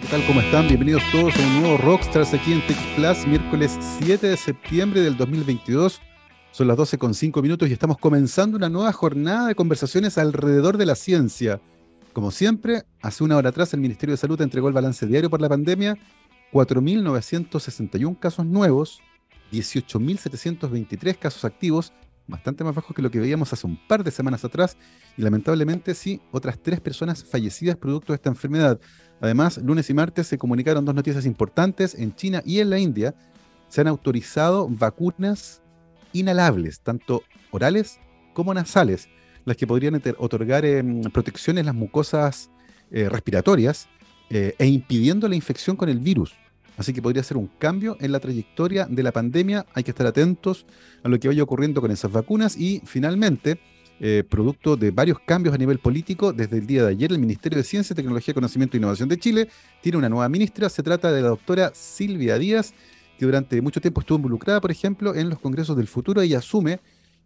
¿Qué tal? ¿Cómo están? Bienvenidos todos a un nuevo Rockstars aquí en Tech Plus, miércoles 7 de septiembre del 2022. Son las 12 con 5 minutos y estamos comenzando una nueva jornada de conversaciones alrededor de la ciencia. Como siempre, hace una hora atrás el Ministerio de Salud entregó el balance diario por la pandemia, 4.961 casos nuevos, 18.723 casos activos, bastante más bajos que lo que veíamos hace un par de semanas atrás, y lamentablemente sí, otras tres personas fallecidas producto de esta enfermedad. Además, lunes y martes se comunicaron dos noticias importantes. En China y en la India se han autorizado vacunas inhalables, tanto orales como nasales, las que podrían otorgar em, protección en las mucosas eh, respiratorias eh, e impidiendo la infección con el virus. Así que podría ser un cambio en la trayectoria de la pandemia. Hay que estar atentos a lo que vaya ocurriendo con esas vacunas. Y finalmente, eh, producto de varios cambios a nivel político, desde el día de ayer el Ministerio de Ciencia, Tecnología, Conocimiento e Innovación de Chile tiene una nueva ministra. Se trata de la doctora Silvia Díaz, que durante mucho tiempo estuvo involucrada, por ejemplo, en los congresos del futuro y asume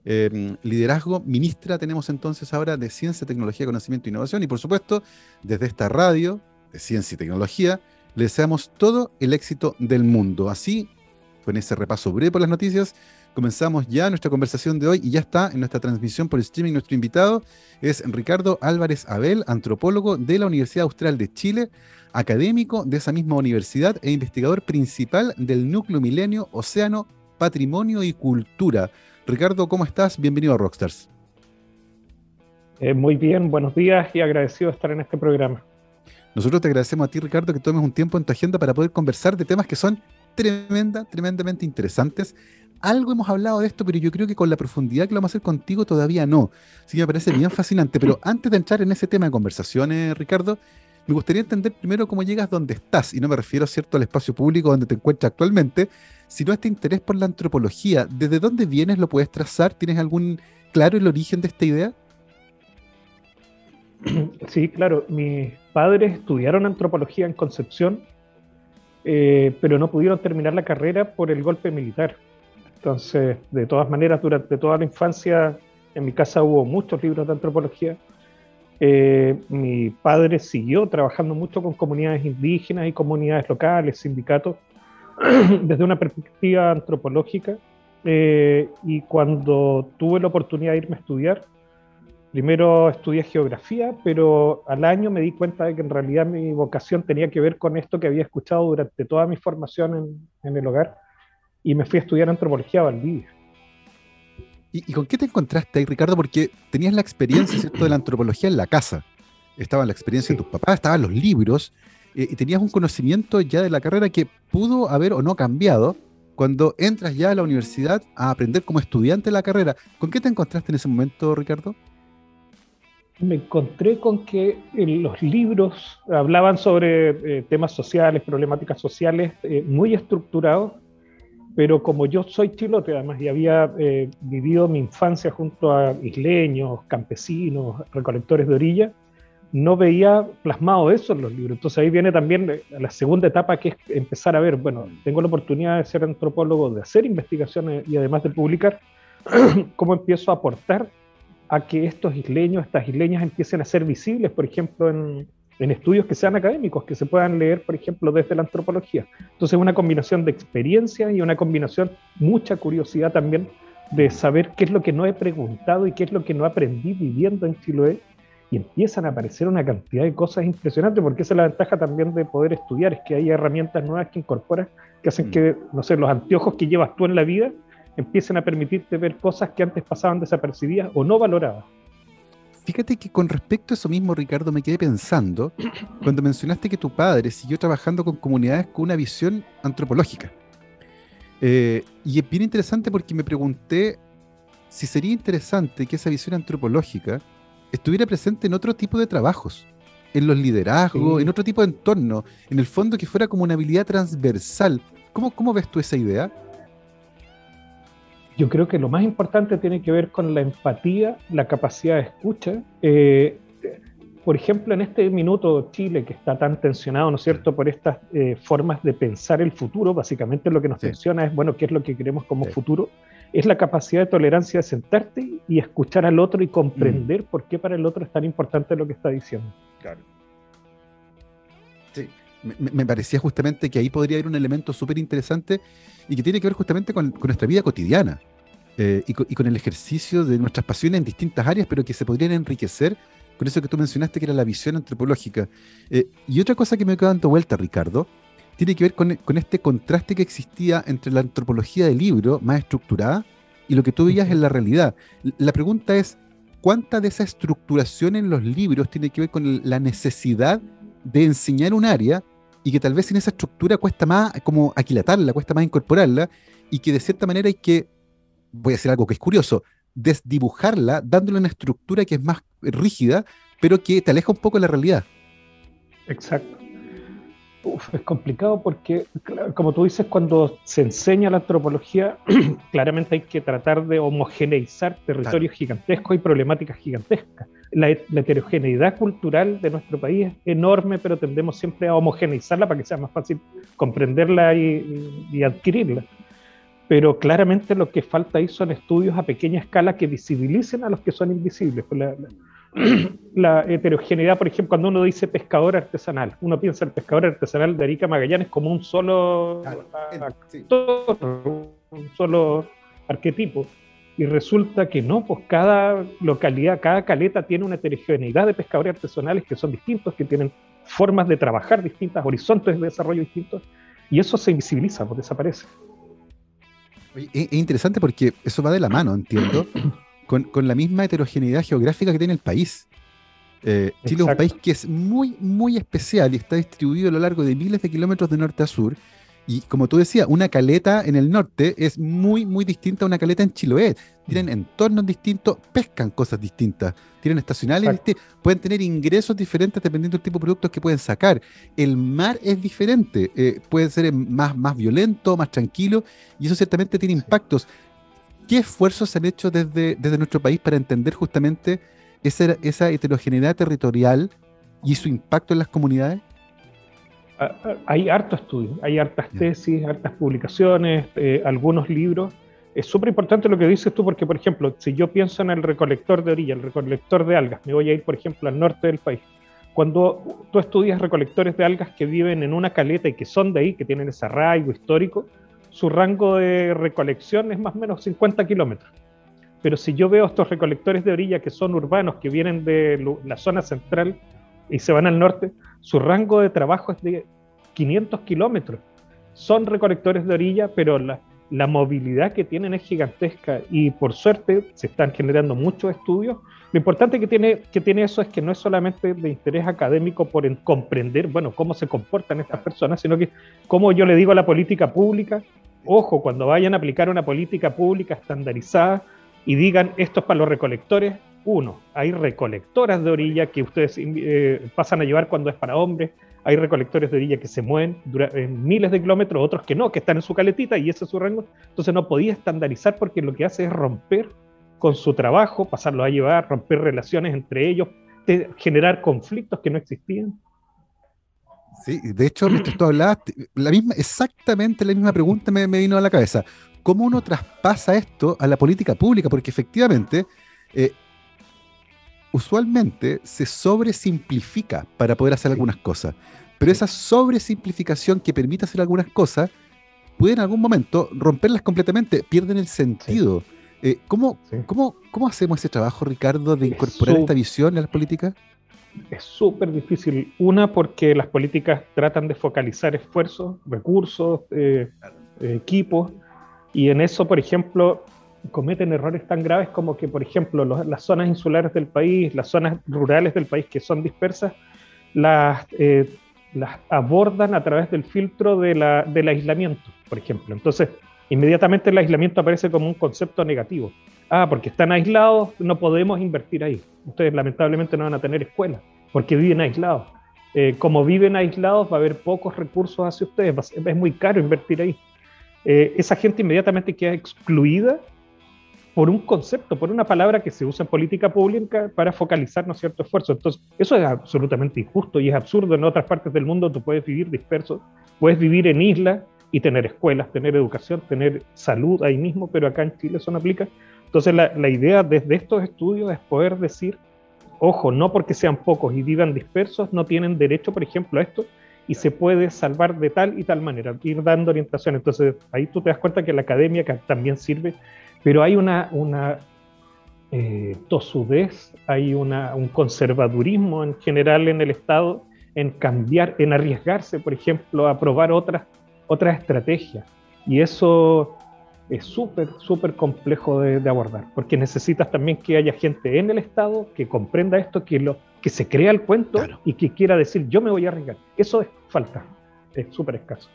em, liderazgo. Ministra tenemos entonces ahora de Ciencia, Tecnología, Conocimiento e Innovación. Y por supuesto, desde esta radio de Ciencia y Tecnología, le deseamos todo el éxito del mundo. Así, con ese repaso breve por las noticias, comenzamos ya nuestra conversación de hoy y ya está en nuestra transmisión por streaming. Nuestro invitado es Ricardo Álvarez Abel, antropólogo de la Universidad Austral de Chile, académico de esa misma universidad e investigador principal del Núcleo Milenio Océano, Patrimonio y Cultura. Ricardo, ¿cómo estás? Bienvenido a Rockstars. Eh, muy bien, buenos días y agradecido de estar en este programa. Nosotros te agradecemos a ti, Ricardo, que tomes un tiempo en tu agenda para poder conversar de temas que son tremenda, tremendamente interesantes. Algo hemos hablado de esto, pero yo creo que con la profundidad que lo vamos a hacer contigo todavía no. Sí, me parece bien fascinante. Pero antes de entrar en ese tema de conversaciones, Ricardo, me gustaría entender primero cómo llegas donde estás. Y no me refiero, ¿cierto?, al espacio público donde te encuentras actualmente, sino a este interés por la antropología. ¿Desde dónde vienes? ¿Lo puedes trazar? ¿Tienes algún claro el origen de esta idea? Sí, claro. Mis padres estudiaron antropología en Concepción, eh, pero no pudieron terminar la carrera por el golpe militar. Entonces, de todas maneras, durante toda la infancia en mi casa hubo muchos libros de antropología. Eh, mi padre siguió trabajando mucho con comunidades indígenas y comunidades locales, sindicatos, desde una perspectiva antropológica. Eh, y cuando tuve la oportunidad de irme a estudiar, Primero estudié geografía, pero al año me di cuenta de que en realidad mi vocación tenía que ver con esto que había escuchado durante toda mi formación en, el hogar y me fui a estudiar antropología a Valdivia. ¿Y, con qué te encontraste ahí, Ricardo? Porque tenías la experiencia ¿cierto? de la antropología en la casa. Estaba la experiencia de tus papás, estaban los libros, eh, y tenías un conocimiento ya de la carrera que pudo haber o no cambiado cuando entras ya a la universidad a aprender como estudiante la carrera. ¿Con qué te encontraste en ese momento, Ricardo? Me encontré con que eh, los libros hablaban sobre eh, temas sociales, problemáticas sociales eh, muy estructurados, pero como yo soy chilote además y había vivido mi infancia junto a isleños, campesinos, recolectores de orilla, no veía plasmado eso en los libros. Entonces ahí viene también la segunda etapa que es empezar a ver, bueno, tengo la oportunidad de ser antropólogo, de hacer investigaciones y además de publicar, cómo empiezo a aportar a que estos isleños, estas isleñas empiecen a ser visibles, por ejemplo, en, estudios que sean académicos, que se puedan leer, por ejemplo, desde la antropología. Entonces, una combinación de experiencia y una combinación, mucha curiosidad también de saber qué es lo que no he preguntado y qué es lo que no aprendí viviendo en Chiloé. Y empiezan a aparecer una cantidad de cosas impresionantes, porque esa es la ventaja también de poder estudiar, es que hay herramientas nuevas que incorporas, que hacen mm. que, no sé, los anteojos que llevas tú en la vida empiecen a permitirte ver cosas que antes pasaban desapercibidas o no valoradas. Fíjate que con respecto a eso mismo, Ricardo, me quedé pensando cuando mencionaste que tu padre siguió trabajando con comunidades con una visión antropológica. Eh, y es bien interesante porque me pregunté si sería interesante que esa visión antropológica estuviera presente en otro tipo de trabajos, en los liderazgos, en otro tipo de entorno, en el fondo que fuera como una habilidad transversal. ¿Cómo, cómo ves tú esa idea? Yo creo que lo más importante tiene que ver con la empatía, la capacidad de escucha. Eh, por ejemplo, en este minuto Chile, que está tan tensionado, ¿no es cierto?, por estas eh, formas de pensar el futuro, básicamente lo que nos tensiona es, bueno, ¿qué es lo que queremos como futuro? Es la capacidad de tolerancia de sentarte y escuchar al otro y comprender mm. por qué para el otro es tan importante lo que está diciendo. Claro. Sí. Me, parecía justamente que ahí podría haber un elemento súper interesante y que tiene que ver justamente con, nuestra vida cotidiana eh, y, con, el ejercicio de nuestras pasiones en distintas áreas, pero que se podrían enriquecer con eso que tú mencionaste, que era la visión antropológica. Eh, y otra cosa que me queda dando vuelta, Ricardo, tiene que ver con, con, este contraste que existía entre la antropología del libro, más estructurada, y lo que tú veías en la realidad. La pregunta es, ¿cuánta de esa estructuración en los libros tiene que ver con la necesidad de enseñar un área y que tal vez sin esa estructura cuesta más como aquilatarla, cuesta más incorporarla y que de cierta manera hay que, voy a decir algo que es curioso, desdibujarla dándole una estructura que es más rígida, pero que te aleja un poco de la realidad. Exacto es complicado porque, como tú dices, cuando se enseña la antropología, claramente hay que tratar de homogeneizar territorios gigantescos y problemáticas gigantescas. La, heterogeneidad cultural de nuestro país es enorme, pero tendemos siempre a homogeneizarla para que sea más fácil comprenderla y, adquirirla. Pero claramente lo que falta ahí son estudios a pequeña escala que visibilicen a los que son invisibles. Pues la heterogeneidad, por ejemplo, cuando uno dice pescador artesanal, uno piensa el pescador artesanal de Arica Magallanes como un solo un solo arquetipo. Y resulta que no, pues cada localidad, cada caleta tiene una heterogeneidad de pescadores artesanales que son distintos, que tienen formas de trabajar distintas, horizontes de desarrollo distintos, y eso se invisibiliza, pues desaparece. es interesante porque eso va de la mano, entiendo, con, la misma heterogeneidad geográfica que tiene el país. Eh, Chile es un país que es muy, muy especial y está distribuido a lo largo de miles de kilómetros de norte a sur. Y como tú decías, una caleta en el norte es muy, muy distinta a una caleta en Chiloé. Tienen mm. entornos distintos, pescan cosas distintas, tienen estacionales pueden tener ingresos diferentes dependiendo del tipo de productos que pueden sacar. El mar es diferente, eh, puede ser más, más violento, más tranquilo, y eso ciertamente tiene impactos. ¿Qué esfuerzos se han hecho desde, desde nuestro país para entender justamente esa, esa heterogeneidad territorial y su impacto en las comunidades? Hay harto estudio, hay hartas tesis, hartas publicaciones, eh, algunos libros. Es súper importante lo que dices tú porque, por ejemplo, si yo pienso en el recolector de orilla, el recolector de algas, me voy a ir, por ejemplo, al norte del país. Cuando tú estudias recolectores de algas que viven en una caleta y que son de ahí, que tienen ese arraigo histórico, su rango de recolección es más o menos 50 kilómetros. Pero si yo veo estos recolectores de orilla que son urbanos, que vienen de la zona central y se van al norte, su rango de trabajo es de 500 kilómetros. Son recolectores de orilla, pero la, la movilidad que tienen es gigantesca y por suerte se están generando muchos estudios. Lo importante que tiene, que tiene eso es que no es solamente de interés académico por comprender, bueno, cómo se comportan estas personas, sino que como yo le digo a la política pública, ojo, cuando vayan a aplicar una política pública estandarizada y digan esto es para los recolectores, uno, hay recolectoras de orilla que ustedes eh, pasan a llevar cuando es para hombres, hay recolectores de orilla que se mueven en miles de kilómetros, otros que no, que están en su caletita y ese es su rango. Entonces no podía estandarizar porque lo que hace es romper con su trabajo, pasarlo a llevar, romper relaciones entre ellos, generar conflictos que no existían. Sí, de hecho, mientras tú hablabas, la misma, exactamente la misma pregunta me, vino a la cabeza. ¿Cómo uno traspasa esto a la política pública? Porque efectivamente, eh, usualmente se sobresimplifica para poder hacer algunas cosas. Pero esa sobresimplificación que permite hacer algunas cosas puede en algún momento romperlas completamente, pierden el sentido. Eh, ¿cómo, cómo, hacemos ese trabajo, Ricardo, de incorporar esta visión a las políticas? es súper difícil. Una, porque las políticas tratan de focalizar esfuerzos, recursos, eh, equipos, y en eso, por ejemplo, cometen errores tan graves como que, por ejemplo, las zonas insulares del país, las zonas rurales del país que son dispersas, las, eh, las abordan a través del filtro de la, del aislamiento, por ejemplo. Entonces, inmediatamente el aislamiento aparece como un concepto negativo ah, porque están aislados, no podemos invertir ahí. Ustedes lamentablemente no van a tener escuela, porque viven aislados. Eh, como viven aislados, va a haber pocos recursos hacia ustedes, es muy caro invertir ahí. Eh, esa gente inmediatamente queda excluida por un concepto, por una palabra que se usa en política pública para focalizar ¿no, cierto esfuerzo. Entonces, eso es absolutamente injusto y es absurdo. En otras partes del mundo tú puedes vivir disperso, puedes vivir en islas y tener escuelas, tener educación, tener salud ahí mismo, pero acá en Chile eso no aplica. Entonces la, idea desde estos estudios es poder decir, ojo, no porque sean pocos y vivan dispersos, no tienen derecho, por ejemplo, a esto, y se puede salvar de tal y tal manera, ir dando orientación. Entonces ahí tú te das cuenta que la academia también sirve, pero hay una, una eh, tosudez, hay una, un conservadurismo en general en el Estado en cambiar, en arriesgarse, por ejemplo, a probar otras, otras estrategias. Y eso es súper, súper complejo de, abordar, porque necesitas también que haya gente en el Estado que comprenda esto, que, lo, que se crea el cuento y que quiera decir, yo me voy a arriesgar. Eso es falta, es súper escaso.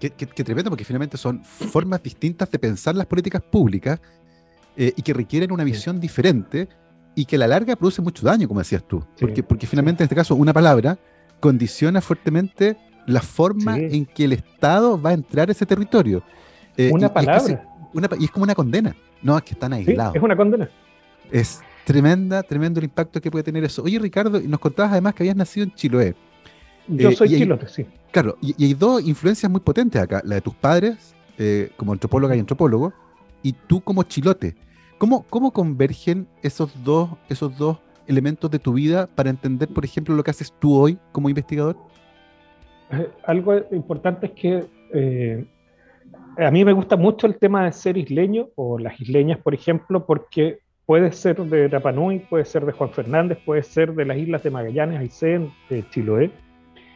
Qué, tremendo, porque finalmente son formas distintas de pensar las políticas públicas eh, y que requieren una visión diferente y que a la larga produce mucho daño, como decías tú. porque, porque finalmente en este caso una palabra condiciona fuertemente la forma en que el Estado va a entrar a ese territorio. Eh, una palabra. y es como una condena. No, es que están aislados. es una condena. Es tremenda, tremendo el impacto que puede tener eso. Oye, Ricardo, nos contabas además que habías nacido en Chiloé. Yo eh, soy chilote, sí. Claro, y, hay dos influencias muy potentes acá. La de tus padres, eh, como antropóloga y antropólogo, y tú como chilote. ¿Cómo, cómo convergen esos dos, esos dos elementos de tu vida para entender, por ejemplo, lo que haces tú hoy como investigador? algo importante es que a mí me gusta mucho el tema de ser isleño o las isleñas, por ejemplo, porque puede ser de Rapanui, puede ser de Juan Fernández, puede ser de las islas de Magallanes, Aysén, de Chiloé.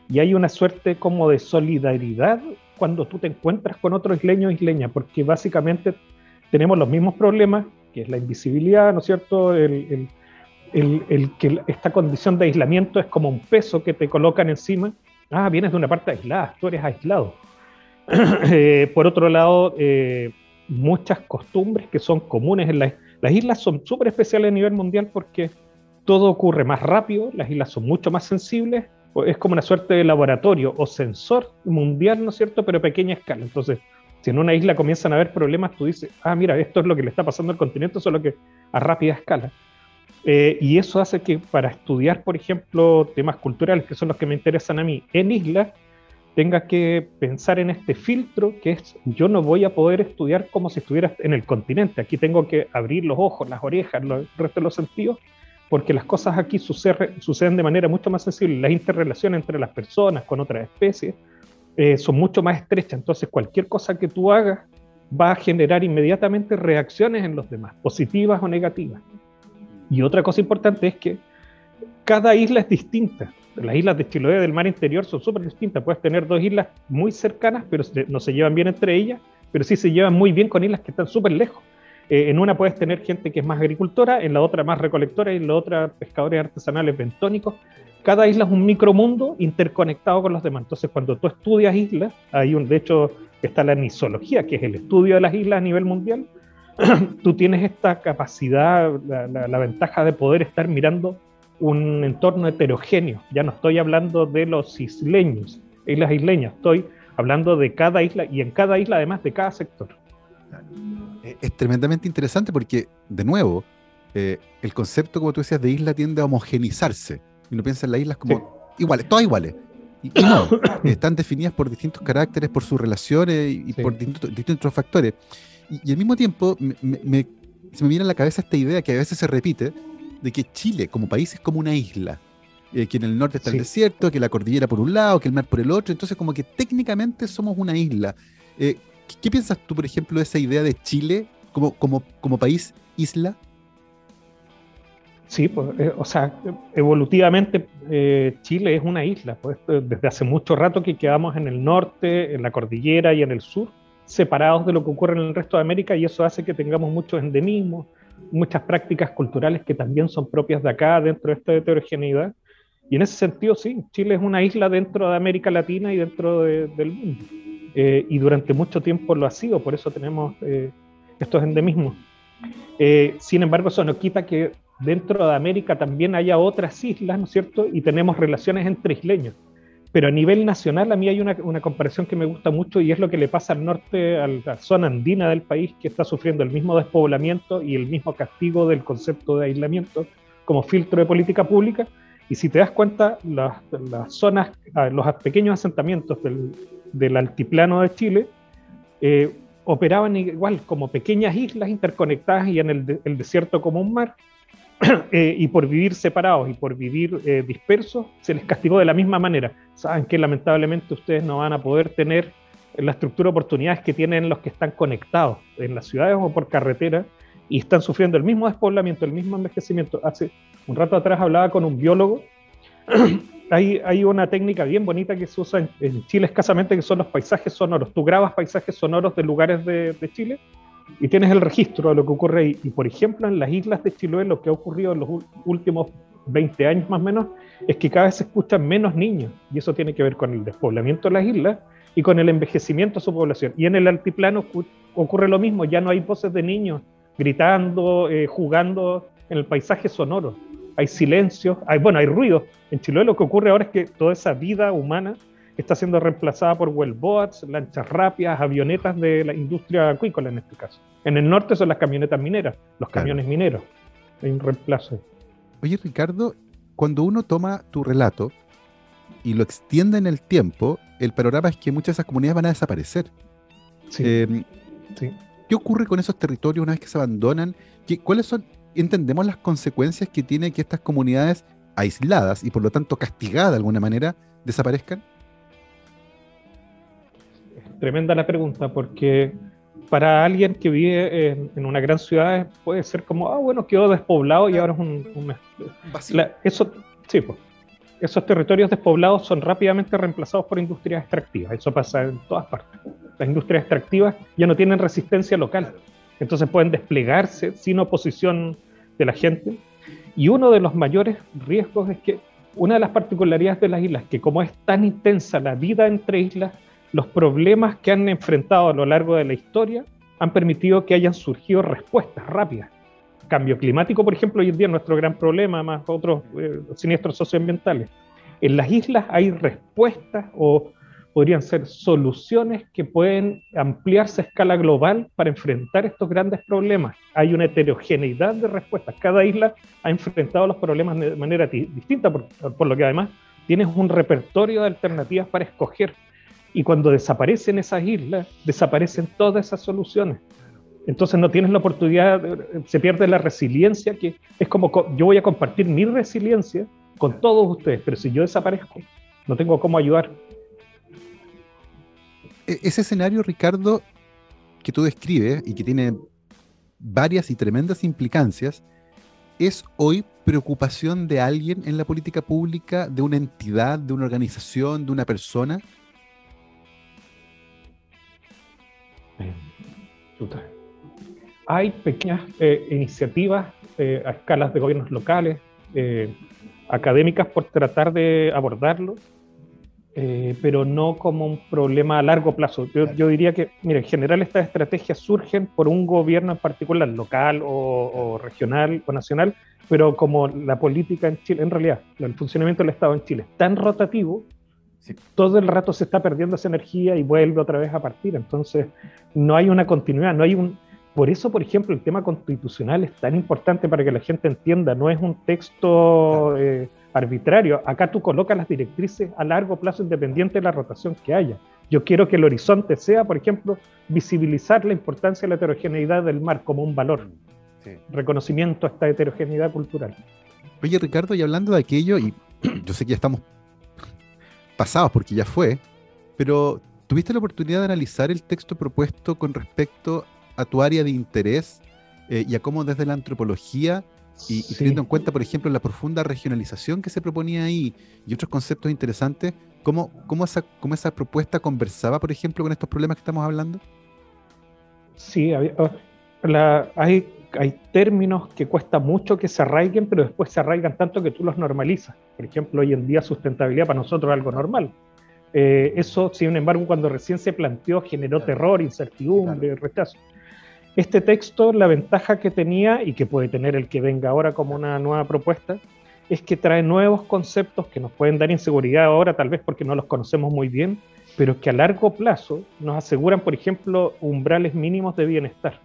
Y hay una suerte como de solidaridad cuando tú te encuentras con otro isleño o isleña, porque básicamente tenemos los mismos problemas, que es la invisibilidad, ¿no es cierto? El, que esta condición de aislamiento es como un peso que te colocan encima. Ah, vienes de una parte aislada, tú eres aislado Eh, por otro lado, eh, muchas costumbres que son comunes en las, las islas son súper especiales a nivel mundial porque todo ocurre más rápido, las islas son mucho más sensibles, es como una suerte de laboratorio o sensor mundial, ¿no es cierto?, pero pequeña escala. Entonces, si en una isla comienzan a haber problemas, tú dices, ah, mira, esto es lo que le está pasando al continente, solo que a rápida escala. Eh, y eso hace que para estudiar, por ejemplo, temas culturales, que son los que me interesan a mí, en islas, tenga que pensar en este filtro que es yo no voy a poder estudiar como si estuviera en el continente. Aquí tengo que abrir los ojos, las orejas, el resto de los sentidos, porque las cosas aquí suceden de manera mucho más sensible. Las interrelaciones entre las personas con otras especies eh, son mucho más estrechas. Entonces cualquier cosa que tú hagas va a generar inmediatamente reacciones en los demás, positivas o negativas. Y otra cosa importante es que cada isla es distinta las islas de Chiloé del mar interior son súper distintas. Puedes tener dos islas muy cercanas, pero no se llevan bien entre ellas, pero sí se llevan muy bien con islas que están súper lejos. Eh, en una puedes tener gente que es más agricultora, en la otra más recolectora y en la otra pescadores artesanales bentónicos. Cada isla es un micromundo interconectado con los demás. Entonces, cuando tú estudias islas, hay un, de hecho, está la nisología, que es el estudio de las islas a nivel mundial. tú tienes esta capacidad, la ventaja de poder estar mirando un entorno heterogéneo. Ya no estoy hablando de los isleños, islas isleñas, estoy hablando de cada isla y en cada isla además de cada sector. Es tremendamente interesante porque, de nuevo, eh, el concepto, como tú decías, de isla tiende a homogenizarse. Y uno piensa en las islas como iguales, todas iguales. Y, no, están definidas por distintos caracteres, por sus relaciones y, por distintos, factores. Y, al mismo tiempo, se me viene a la cabeza esta idea que a veces se repite, de que Chile como país es como una isla. Eh, que en el norte está el desierto, que la cordillera por un lado, que el mar por el otro, entonces como que técnicamente somos una isla. Eh, ¿qué, piensas tú, por ejemplo, de esa idea de Chile como, como, como país isla? Sí, pues, eh, o sea, evolutivamente Chile es una isla, pues desde hace mucho rato que quedamos en el norte, en la cordillera y en el sur, separados de lo que ocurre en el resto de América y eso hace que tengamos muchos endemismos, muchas prácticas culturales que también son propias de acá, dentro de esta heterogeneidad. Y en ese sentido, sí, Chile es una isla dentro de América Latina y dentro del mundo. Eh, y durante mucho tiempo lo ha sido, por eso tenemos eh, estos endemismos. Eh, sin embargo, eso no quita que dentro de América también haya otras islas, ¿no es cierto? Y tenemos relaciones entre isleños. Pero a nivel nacional, a mí hay una, una, comparación que me gusta mucho y es lo que le pasa al norte, a la zona andina del país, que está sufriendo el mismo despoblamiento y el mismo castigo del concepto de aislamiento como filtro de política pública. Y si te das cuenta, las, las zonas, ah, los pequeños asentamientos del, del altiplano de Chile eh, operaban igual como pequeñas islas interconectadas y en el, desierto como un mar, eh, y por vivir separados y por vivir eh, dispersos, se les castigó de la misma manera. Saben que lamentablemente ustedes no van a poder tener la estructura de oportunidades que tienen los que están conectados en las ciudades o por carretera y están sufriendo el mismo despoblamiento, el mismo envejecimiento. Hace un rato atrás hablaba con un biólogo. hay, una técnica bien bonita que se usa en, Chile escasamente, que son los paisajes sonoros. Tú grabas paisajes sonoros de lugares de, de Chile y tienes el registro de lo que ocurre ahí. Y por ejemplo, en las islas de Chiloé, lo que ha ocurrido en los últimos 20 años más o menos, es que cada vez se escuchan menos niños. Y eso tiene que ver con el despoblamiento de las islas y con el envejecimiento de su población. Y en el altiplano ocurre lo mismo, ya no hay voces de niños gritando, eh, jugando en el paisaje sonoro. Hay silencio, hay, bueno, hay ruido. En Chiloé lo que ocurre ahora es que toda esa vida humana está siendo reemplazada por wellboats, lanchas rápidas, avionetas de la industria acuícola en este caso. En el norte son las camionetas mineras, los camiones mineros. Hay un reemplazo. Oye, Ricardo, cuando uno toma tu relato y lo extiende en el tiempo, el panorama es que muchas de esas comunidades van a desaparecer. Sí. Em, ¿Qué ocurre con esos territorios una vez que se abandonan? ¿Qué, ¿Cuáles son, entendemos las consecuencias que tiene que estas comunidades aisladas y por lo tanto castigadas de alguna manera desaparezcan? tremenda la pregunta, porque para alguien que vive en, una gran ciudad puede ser como, ah, bueno, quedó despoblado y ahora es un... eso, sí, pues, esos territorios despoblados son rápidamente reemplazados por industrias extractivas. Eso pasa en todas partes. Las industrias extractivas ya no tienen resistencia local, entonces pueden desplegarse sin oposición de la gente. Y uno de los mayores riesgos es que una de las particularidades de las islas, que como es tan intensa la vida entre islas, los problemas que han enfrentado a lo largo de la historia han permitido que hayan surgido respuestas rápidas. Cambio climático, por ejemplo, hoy en día es nuestro gran problema, más otros eh, siniestros socioambientales. En las islas hay respuestas o podrían ser soluciones que pueden ampliarse a escala global para enfrentar estos grandes problemas. Hay una heterogeneidad de respuestas. Cada isla ha enfrentado los problemas de manera distinta, por, por lo que además tienes un repertorio de alternativas para escoger y cuando desaparecen esas islas, desaparecen todas esas soluciones. Entonces no tienes la oportunidad, se pierde la resiliencia, que es como yo voy a compartir mi resiliencia con todos ustedes, pero si yo desaparezco, no tengo cómo ayudar. E-, ese escenario, Ricardo, que tú describes y que tiene varias y tremendas implicancias, es hoy preocupación de alguien en la política pública, de una entidad, de una organización, de una persona. Hay pequeñas eh, iniciativas eh, a escalas de gobiernos locales, eh, académicas por tratar de abordarlo, pero no como un problema a largo plazo. Yo, diría que, mire, en general estas estrategias surgen por un gobierno en particular, local o, regional o nacional, pero como la política en Chile, en realidad, el funcionamiento del Estado en Chile es tan rotativo todo el rato se está perdiendo esa energía y vuelve otra vez a partir. Entonces, no hay una continuidad, no hay un... Por eso, por ejemplo, el tema constitucional es tan importante para que la gente entienda, no es un texto eh, arbitrario. Acá tú colocas las directrices a largo plazo independiente de la rotación que haya. Yo quiero que el horizonte sea, por ejemplo, visibilizar la importancia de la heterogeneidad del mar como un valor. Reconocimiento a esta heterogeneidad cultural. Oye, Ricardo, y hablando de aquello, y yo sé que ya estamos pasados, porque ya fue, pero ¿tuviste la oportunidad de analizar el texto propuesto con respecto a tu área de interés eh, y a cómo desde la antropología y, teniendo en cuenta, por ejemplo, la profunda regionalización que se proponía ahí y otros conceptos interesantes, ¿cómo, cómo, esa, cómo esa propuesta conversaba, por ejemplo, con estos problemas que estamos hablando? Sí, oh, hay hay términos que cuesta mucho que se arraiguen, pero después se arraigan tanto que tú los normalizas. Por ejemplo, hoy en día sustentabilidad para nosotros es algo normal. Eh, eso, sin embargo, cuando recién se planteó, generó terror, incertidumbre, rechazo. Este texto, la ventaja que tenía y que puede tener el que venga ahora como una nueva propuesta, es que trae nuevos conceptos que nos pueden dar inseguridad ahora, tal vez porque no los conocemos muy bien, pero que a largo plazo nos aseguran, por ejemplo, umbrales mínimos de bienestar.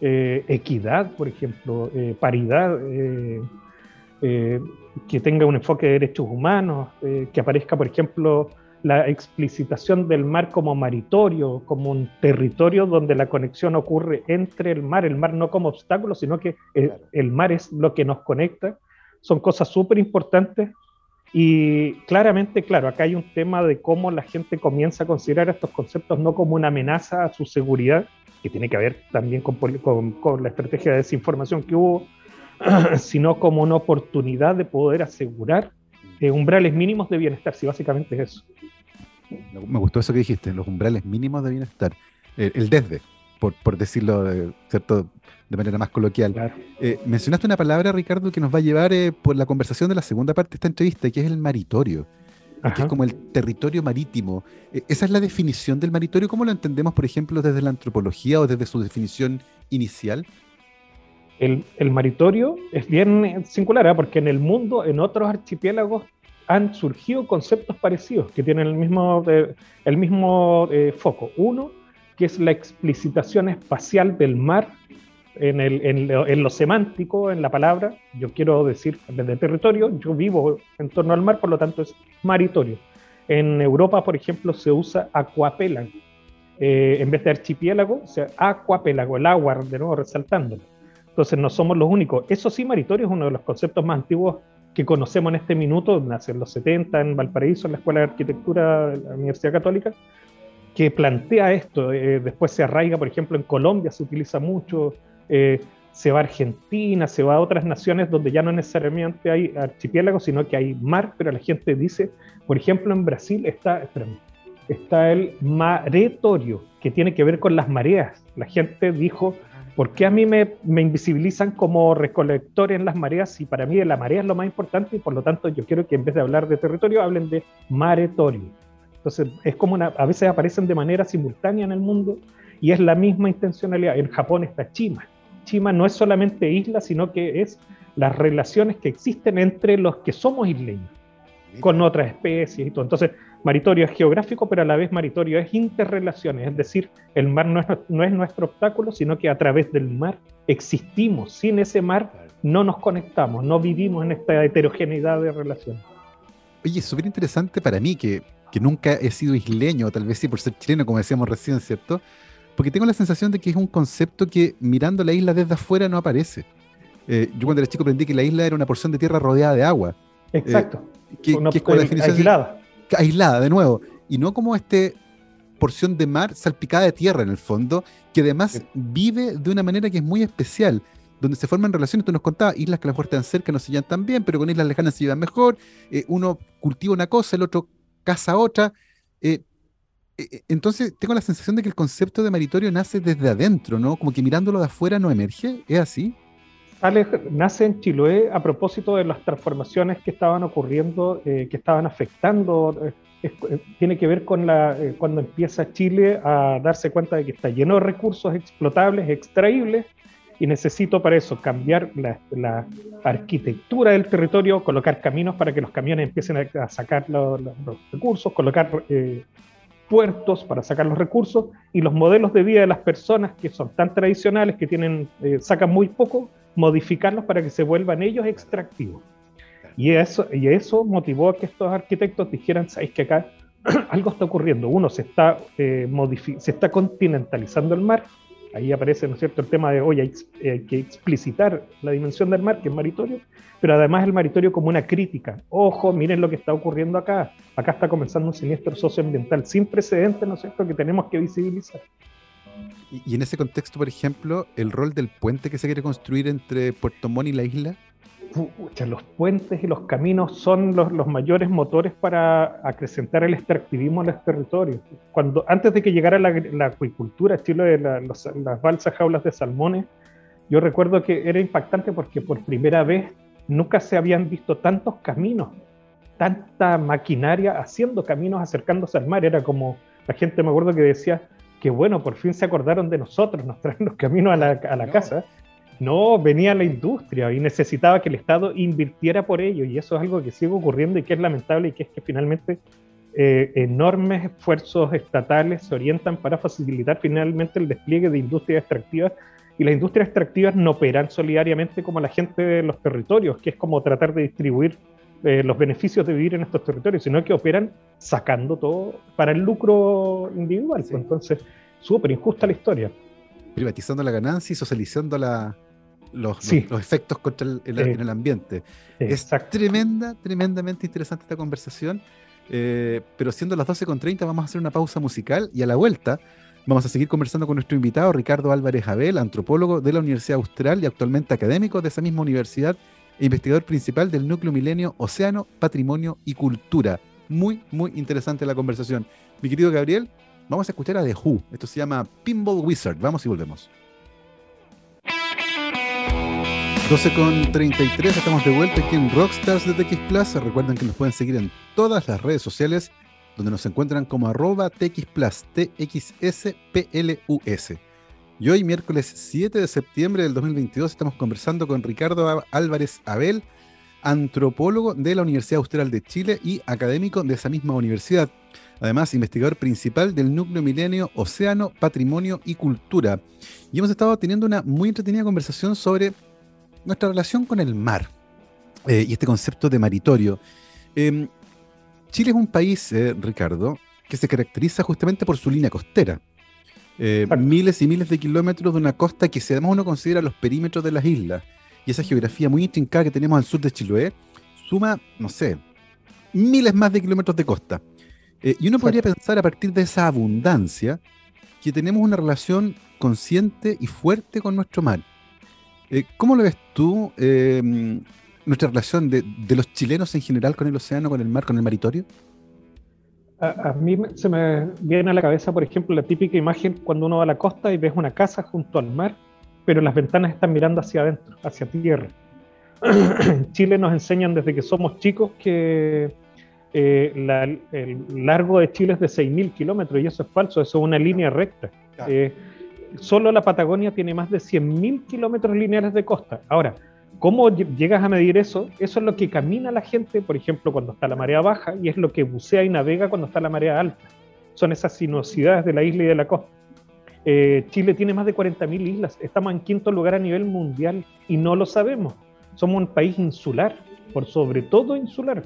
Eh, equidad, por ejemplo, eh, paridad, eh, que tenga un enfoque de derechos humanos, que aparezca, por ejemplo, la explicitación del mar como maritorio, como un territorio donde la conexión ocurre entre el mar, el mar no como obstáculo, sino que el, mar es lo que nos conecta, son cosas súper importantes y claramente, claro, acá hay un tema de cómo la gente comienza a considerar estos conceptos no como una amenaza a su seguridad, que tiene que ver también con, con la estrategia de desinformación que hubo, sino como una oportunidad de poder asegurar eh, umbrales mínimos de bienestar, si básicamente es eso. Me gustó eso que dijiste, los umbrales mínimos de bienestar. el desde, por, por decirlo de, ¿cierto? de manera más coloquial. Eh, mencionaste una palabra, Ricardo, que nos va a llevar eh, por la conversación de la segunda parte de esta entrevista, que es el maritorio. Que es como el territorio marítimo. ¿Esa es la definición del maritorio? ¿Cómo lo entendemos, por ejemplo, desde la antropología o desde su definición inicial? El, maritorio es bien singular, ¿eh? porque en el mundo, en otros archipiélagos, han surgido conceptos parecidos que tienen el mismo, eh, el mismo eh, foco. Uno, que es la explicitación espacial del mar en, el, lo, semántico, en la palabra. Yo quiero decir desde territorio, yo vivo en torno al mar, por lo tanto es maritorio. En Europa, por ejemplo, se usa aquapélago. en vez de archipiélago, o sea, aquapélago, el agua, de nuevo resaltándolo. Entonces no somos los únicos. Eso sí, maritorio es uno de los conceptos más antiguos que conocemos en este minuto, nace en los 70 en Valparaíso, en la Escuela de Arquitectura de la Universidad Católica, que plantea esto. Eh, después se arraiga, por ejemplo, en Colombia se utiliza mucho, eh, se va a Argentina, se va a otras naciones donde ya no necesariamente hay archipiélagos, sino que hay mar, pero la gente dice, por ejemplo, en Brasil está, está el maretorio, que tiene que ver con las mareas. La gente dijo, ¿Por qué a mí me, invisibilizan como recolector en las mareas y para mí la marea es lo más importante y por lo tanto yo quiero que en vez de hablar de territorio hablen de maretorio? Entonces es como una, a veces aparecen de manera simultánea en el mundo y es la misma intencionalidad. En Japón está Chima. Chima no es solamente isla, sino que es las relaciones que existen entre los que somos isleños con otras especies y todo. Entonces, maritorio es geográfico, pero a la vez maritorio es interrelaciones, es decir, el mar no es, no es nuestro obstáculo, sino que a través del mar existimos. Sin ese mar no nos conectamos, no vivimos en esta heterogeneidad de relaciones. Oye, súper interesante para mí, que, que nunca he sido isleño, tal vez sí por ser chileno, como decíamos recién, ¿cierto? Porque tengo la sensación de que es un concepto que mirando la isla desde afuera no aparece. Eh, yo cuando era chico aprendí que la isla era una porción de tierra rodeada de agua. Exacto. Eh, que, es como la definición aislada. Aislada, de nuevo. Y no como este porción de mar salpicada de tierra en el fondo, que además vive de una manera que es muy especial, donde se forman relaciones, tú nos contabas, islas que a lo mejor están cerca no se llevan tan bien, pero con islas lejanas se llevan mejor, eh, uno cultiva una cosa, el otro caza otra. Eh, entonces tengo la sensación de que el concepto de maritorio nace desde adentro, ¿no? Como que mirándolo de afuera no emerge, ¿es así? Nace en Chiloé a propósito de las transformaciones que estaban ocurriendo, eh, que estaban afectando. Eh, eh, tiene que ver con la, cuando empieza Chile a darse cuenta de que está lleno de recursos explotables, extraíbles, y necesito para eso cambiar la, arquitectura del territorio, colocar caminos para que los camiones empiecen a, sacar los, recursos, colocar puertos para sacar los recursos y los modelos de vida de las personas que son tan tradicionales, que tienen, sacan muy poco, modificarlos para que se vuelvan ellos extractivos. Y eso, y eso motivó a que estos arquitectos dijeran, sabéis que acá algo está ocurriendo. Uno, se está, eh, se está continentalizando el mar. Ahí aparece, ¿no es cierto?, el tema de, hoy hay, que explicitar la dimensión del mar, que es maritorio, pero además el maritorio como una crítica. Ojo, miren lo que está ocurriendo acá. Acá está comenzando un siniestro socioambiental sin precedentes, ¿no es cierto?, que tenemos que visibilizar. Y, en ese contexto, por ejemplo, el rol del puente que se quiere construir entre Puerto Montt y la isla. los puentes y los caminos son los, mayores motores para acrecentar el extractivismo en los territorios. Cuando, antes de que llegara la, acuicultura, Chile, la, las balsas jaulas de salmones, yo recuerdo que era impactante porque por primera vez nunca se habían visto tantos caminos, tanta maquinaria haciendo caminos acercándose al mar. Era como, la gente me acuerdo que decía, que bueno, por fin se acordaron de nosotros, nos traen los caminos a la, a la casa. No, venía la industria y necesitaba que el Estado invirtiera por ello y eso es algo que sigue ocurriendo y que es lamentable y que es que finalmente eh, enormes esfuerzos estatales se orientan para facilitar finalmente el despliegue de industrias extractivas y las industrias extractivas no operan solidariamente como la gente de los territorios, que es como tratar de distribuir eh, los beneficios de vivir en estos territorios, sino que operan sacando todo para el lucro individual. Pues, entonces, súper injusta la historia. Privatizando la ganancia y socializando la, los, efectos contra el, en el ambiente. Es tremenda, tremendamente interesante esta conversación. Eh, pero siendo las 12.30 vamos a hacer una pausa musical y a la vuelta vamos a seguir conversando con nuestro invitado Ricardo Álvarez Abel, antropólogo de la Universidad Austral y actualmente académico de esa misma universidad investigador principal del núcleo milenio Océano, Patrimonio y Cultura. Muy, muy interesante la conversación. Mi querido Gabriel, vamos a escuchar a The Who. Esto se llama Pinball Wizard. Vamos y volvemos. 12 con 33, estamos de vuelta aquí en Rockstars de TX Plus. Recuerden que nos pueden seguir en todas las redes sociales donde nos encuentran como arroba TX Plus, TXSPLUS. Y hoy, miércoles 7 de septiembre del 2022, estamos conversando con Ricardo Álvarez Abel, antropólogo de la Universidad Austral de Chile y académico de esa misma universidad. Además, investigador principal del Núcleo Milenio Océano, Patrimonio y Cultura. Y hemos estado teniendo una muy entretenida conversación sobre nuestra relación con el mar eh, y este concepto de maritorio. Em, Chile es un país, eh, Ricardo, que se caracteriza justamente por su línea costera. Eh, miles y miles de kilómetros de una costa que si además uno considera los perímetros de las islas y esa geografía muy intrincada que tenemos al sur de Chiloé, suma, no sé, miles más de kilómetros de costa. y uno podría pensar a partir de esa abundancia que tenemos una relación consciente y fuerte con nuestro mar. Eh, ¿Cómo lo ves tú, eh, nuestra relación de, los chilenos en general con el océano, con el mar, con el maritorio? A, mí se me viene a la cabeza, por ejemplo, la típica imagen cuando uno va a la costa y ves una casa junto al mar, pero las ventanas están mirando hacia adentro, hacia tierra. en Chile nos enseñan desde que somos chicos que eh, el largo de Chile es de 6.000 kilómetros y eso es falso, eso es una línea recta solo la Patagonia tiene más de 100.000 kilómetros lineales de costa. Ahora, ¿cómo llegas a medir eso? Eso es lo que camina la gente, por ejemplo, cuando está la marea baja, y es lo que bucea y navega cuando está la marea alta. Son esas sinuosidades de la isla y de la costa. Eh, Chile tiene más de 40.000 islas, estamos en quinto lugar a nivel mundial y no lo sabemos. Somos un país insular, por sobre todo insular.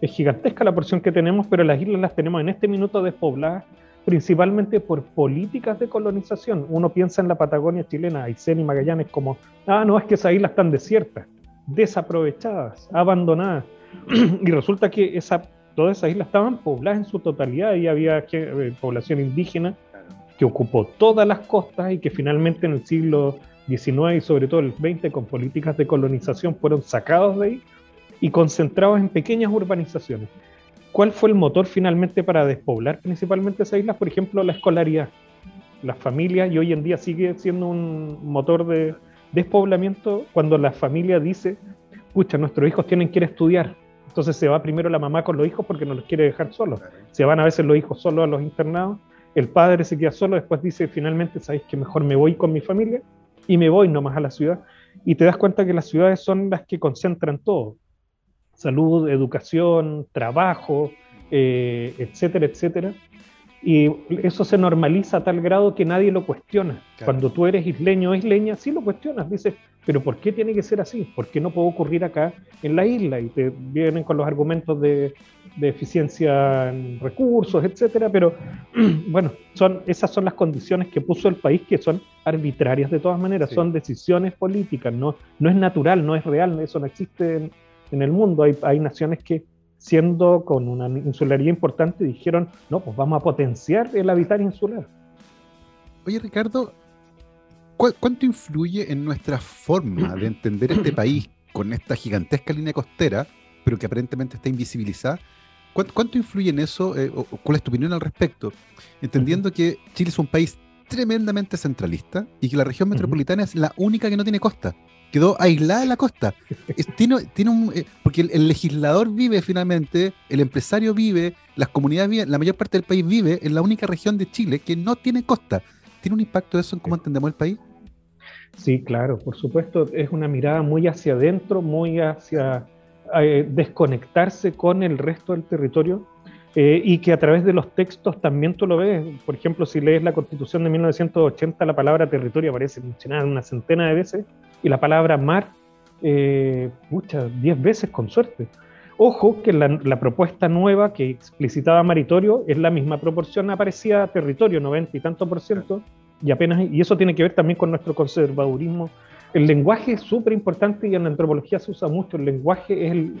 Es gigantesca la porción que tenemos, pero las islas las tenemos en este minuto despobladas principalmente por políticas de colonización. Uno piensa en la Patagonia chilena, Aysén y Magallanes como, ah, no, es que esas islas están desiertas, desaprovechadas, abandonadas. y resulta que esa, todas esas islas estaban pobladas en su totalidad y había eh, población indígena que ocupó todas las costas y que finalmente en el siglo XIX y sobre todo el XX con políticas de colonización fueron sacados de ahí y concentrados en pequeñas urbanizaciones. ¿Cuál fue el motor finalmente para despoblar principalmente esas islas? Por ejemplo, la escolaridad. Las familias, y hoy en día sigue siendo un motor de despoblamiento cuando la familia dice, pucha, nuestros hijos tienen que ir a estudiar. Entonces se va primero la mamá con los hijos porque no los quiere dejar solos. Se van a veces los hijos solos a los internados, el padre se queda solo, después dice, finalmente, ¿sabéis que mejor me voy con mi familia? Y me voy nomás a la ciudad. Y te das cuenta que las ciudades son las que concentran todo salud, educación, trabajo, eh, etcétera, etcétera. Y eso se normaliza a tal grado que nadie lo cuestiona. Cuando tú eres isleño o isleña, sí lo cuestionas. Dices, pero ¿por qué tiene que ser así? ¿Por qué no puede ocurrir acá en la isla? Y te vienen con los argumentos de, eficiencia en recursos, etcétera. Pero bueno, son, esas son las condiciones que puso el país que son arbitrarias de todas maneras. Son decisiones políticas, no, no es natural, no es real, eso no existe en el mundo. Hay, hay naciones que, siendo con una insularidad importante, dijeron, no, pues vamos a potenciar el habitar insular. Oye, Ricardo, ¿cuánto influye en nuestra forma de entender este país con esta gigantesca línea costera, pero que aparentemente está invisibilizada? ¿Cuánto, influye en eso? Eh, ¿Cuál es tu opinión al respecto? Entendiendo que Chile es un país tremendamente centralista y que la región metropolitana es la única que no tiene costa quedó aislada en la costa. tiene, tiene un, eh, porque el, legislador vive finalmente, el empresario vive, las comunidades viven, la mayor parte del país vive en la única región de Chile que no tiene costa. ¿Tiene un impacto eso en cómo entendemos el país? Sí, claro, por supuesto, es una mirada muy hacia adentro, muy hacia eh, desconectarse con el resto del territorio eh, y que a través de los textos también tú lo ves. Por ejemplo, si lees la Constitución de 1980, la palabra territorio aparece mencionada una centena de veces y la palabra mar, eh, muchas, diez veces con suerte. Ojo que la, propuesta nueva que explicitaba Maritorio es la misma proporción aparecía territorio, 90 y tanto por ciento, y apenas, y eso tiene que ver también con nuestro conservadurismo. El lenguaje es súper importante y en la antropología se usa mucho. El lenguaje es el,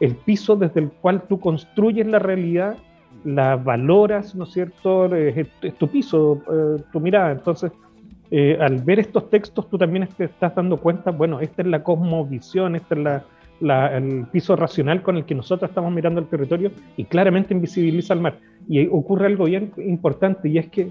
eh, piso desde el cual tú construyes la realidad, la valoras, ¿no es cierto? Es, tu piso, eh, tu mirada. Entonces, eh, al ver estos textos, tú también te estás dando cuenta, bueno, esta es la cosmovisión, esta es la, el piso racional con el que nosotros estamos mirando el territorio y claramente invisibiliza el mar. Y ocurre algo bien importante y es que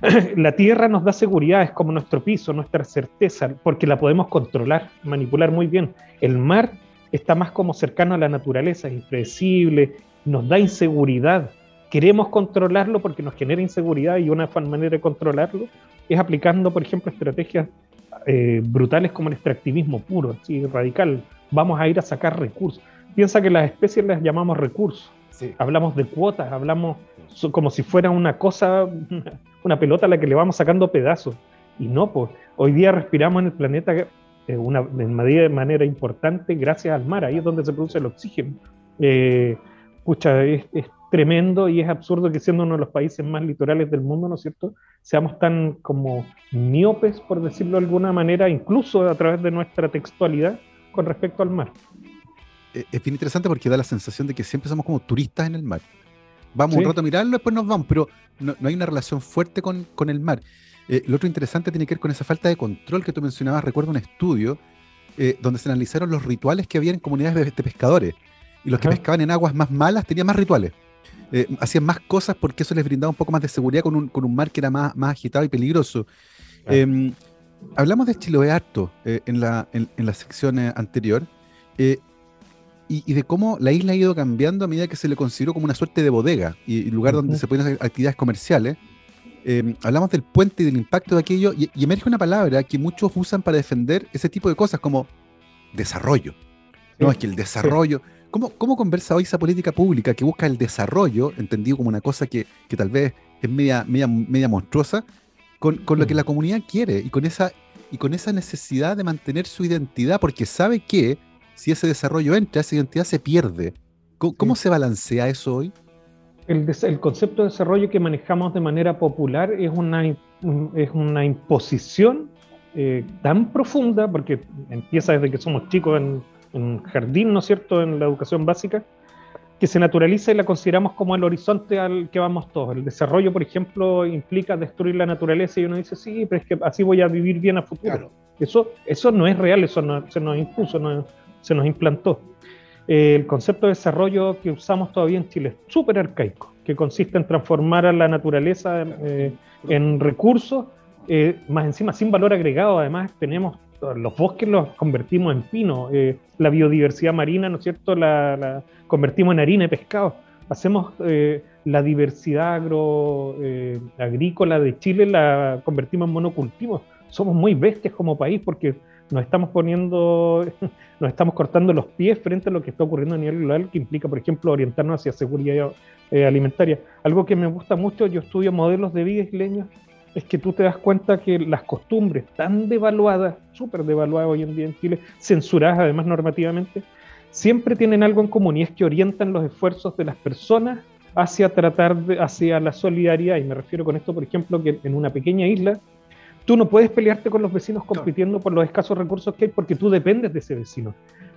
la tierra nos da seguridad, es como nuestro piso, nuestra certeza, porque la podemos controlar, manipular muy bien. El mar está más como cercano a la naturaleza, es impredecible, nos da inseguridad. Queremos controlarlo porque nos genera inseguridad y una manera de controlarlo es aplicando, por ejemplo, estrategias eh, brutales como el extractivismo puro, así radical, vamos a ir a sacar recursos. Piensa que las especies las llamamos recursos. Hablamos de cuotas, hablamos como si fuera una cosa, una pelota a la que le vamos sacando pedazos. Y no, pues hoy día respiramos en el planeta eh, una, de manera importante gracias al mar, ahí es donde se produce el oxígeno. Eh, es, tremendo y es absurdo que siendo uno de los países más litorales del mundo, ¿no es cierto?, seamos tan como miopes, por decirlo de alguna manera, incluso a través de nuestra textualidad, con respecto al mar. Eh, es bien interesante porque da la sensación de que siempre somos como turistas en el mar. Vamos un rato a mirarlo, después nos vamos, pero no, hay una relación fuerte con, el mar. Eh, lo otro interesante tiene que ver con esa falta de control que tú mencionabas. Recuerdo un estudio eh, donde se analizaron los rituales que había en comunidades de, pescadores. Y los que pescaban en aguas más malas tenían más rituales. Hacían más cosas porque eso les brindaba un poco más de seguridad con un, mar que era más, más agitado y peligroso. Em, hablamos de Chiloé harto eh, en, la, en, la sección eh, anterior eh, y, de cómo la isla ha ido cambiando a medida que se le consideró como una suerte de bodega y, lugar donde se pueden hacer actividades comerciales. hablamos del puente y del impacto de aquello y, emerge una palabra que muchos usan para defender ese tipo de cosas como desarrollo. No, es que el desarrollo... ¿Cómo, ¿Cómo, conversa hoy esa política pública que busca el desarrollo, entendido como una cosa que, que tal vez es media, media, media monstruosa, con, lo que la comunidad quiere y con, esa, y con esa necesidad de mantener su identidad, porque sabe que si ese desarrollo entra, esa identidad se pierde. ¿Cómo, se balancea eso hoy? El, el, concepto de desarrollo que manejamos de manera popular es una, es una imposición eh, tan profunda, porque empieza desde que somos chicos en, en jardín, ¿no es cierto?, en la educación básica, que se naturaliza y la consideramos como el horizonte al que vamos todos. El desarrollo, por ejemplo, implica destruir la naturaleza y uno dice, sí, pero es que así voy a vivir bien a futuro. Eso, eso no es real, eso no, se nos impuso, no, se nos implantó. el concepto de desarrollo que usamos todavía en Chile es súper arcaico, que consiste en transformar a la naturaleza eh, en recursos, eh, más encima sin valor agregado, además tenemos los bosques los convertimos en pino, eh, la biodiversidad marina, ¿no es cierto?, la, convertimos en harina y pescado. Hacemos eh, la diversidad agro, eh, de Chile, la convertimos en monocultivos. Somos muy bestias como país porque nos estamos poniendo, nos estamos cortando los pies frente a lo que está ocurriendo a nivel global, que implica, por ejemplo, orientarnos hacia seguridad alimentaria. Algo que me gusta mucho, yo estudio modelos de vida isleños es que tú te das cuenta que las costumbres tan devaluadas, súper devaluadas hoy en día en Chile, censuradas además normativamente, siempre tienen algo en común y es que orientan los esfuerzos de las personas hacia tratar de, hacia la solidaridad. Y me refiero con esto, por ejemplo, que en una pequeña isla, tú no puedes pelearte con los vecinos compitiendo por los escasos recursos que hay porque tú dependes de ese vecino.